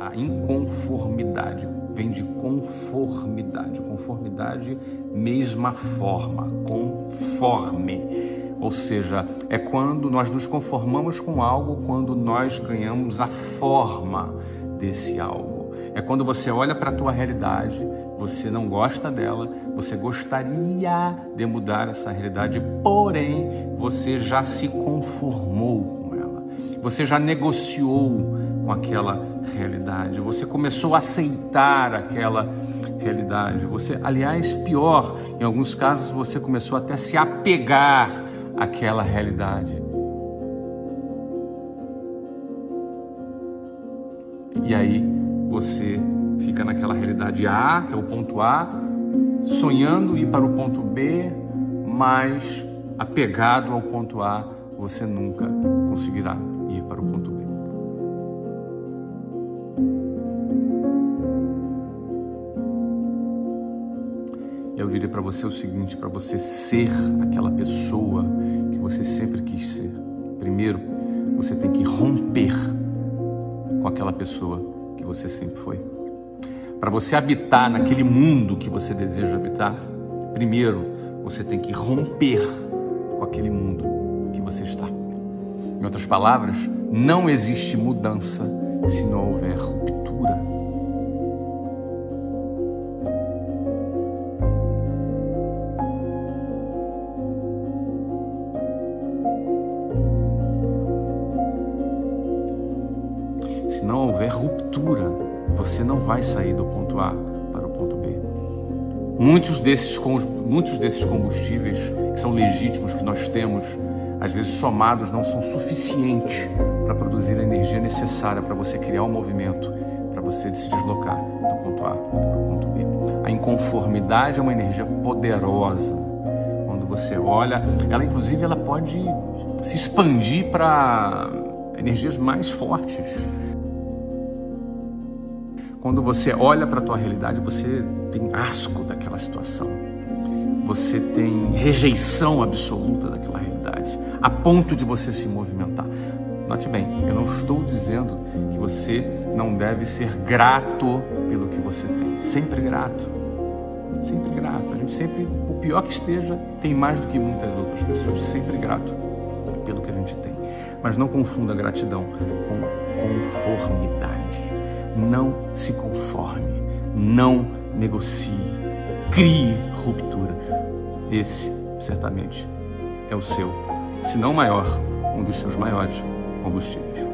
a inconformidade. Vem de conformidade. Conformidade, mesma forma, conforme. Ou seja, é quando nós nos conformamos com algo, quando nós ganhamos a forma desse algo. É quando você olha para a tua realidade, você não gosta dela, você gostaria de mudar essa realidade, porém você já se conformou. Você já negociou com aquela realidade. Você começou a aceitar aquela realidade. Você, aliás, pior, em alguns casos você começou até a se apegar àquela realidade. E aí você fica naquela realidade A, que é o ponto A, sonhando ir para o ponto B, mas apegado ao ponto A, você nunca conseguirá ir para o ponto B. Eu diria para você o seguinte: para você ser aquela pessoa que você sempre quis ser, primeiro você tem que romper com aquela pessoa que você sempre foi. Para você habitar naquele mundo que você deseja habitar, primeiro você tem que romper com aquele mundo que você está. Em outras palavras, não existe mudança se não houver ruptura. Se não houver ruptura, você não vai sair do ponto A para o ponto B. Muitos desses, muitos desses combustíveis que são legítimos que nós temos, às vezes somados, não são suficientes para produzir a energia necessária para você criar um movimento, para você se deslocar do ponto A para o ponto B. A inconformidade é uma energia poderosa. Quando você olha, ela inclusive ela pode se expandir para energias mais fortes. Quando você olha para a tua realidade, você tem asco daquela situação. Você tem rejeição absoluta a ponto de você se movimentar. Note bem, eu não estou dizendo que você não deve ser grato pelo que você tem. Sempre grato. Sempre grato. A gente sempre, o pior que esteja, tem mais do que muitas outras pessoas. Sempre grato pelo que a gente tem. Mas não confunda gratidão com conformidade. Não se conforme, não negocie, crie ruptura. Esse, certamente, é o seu, se não maior, um dos seus maiores combustíveis.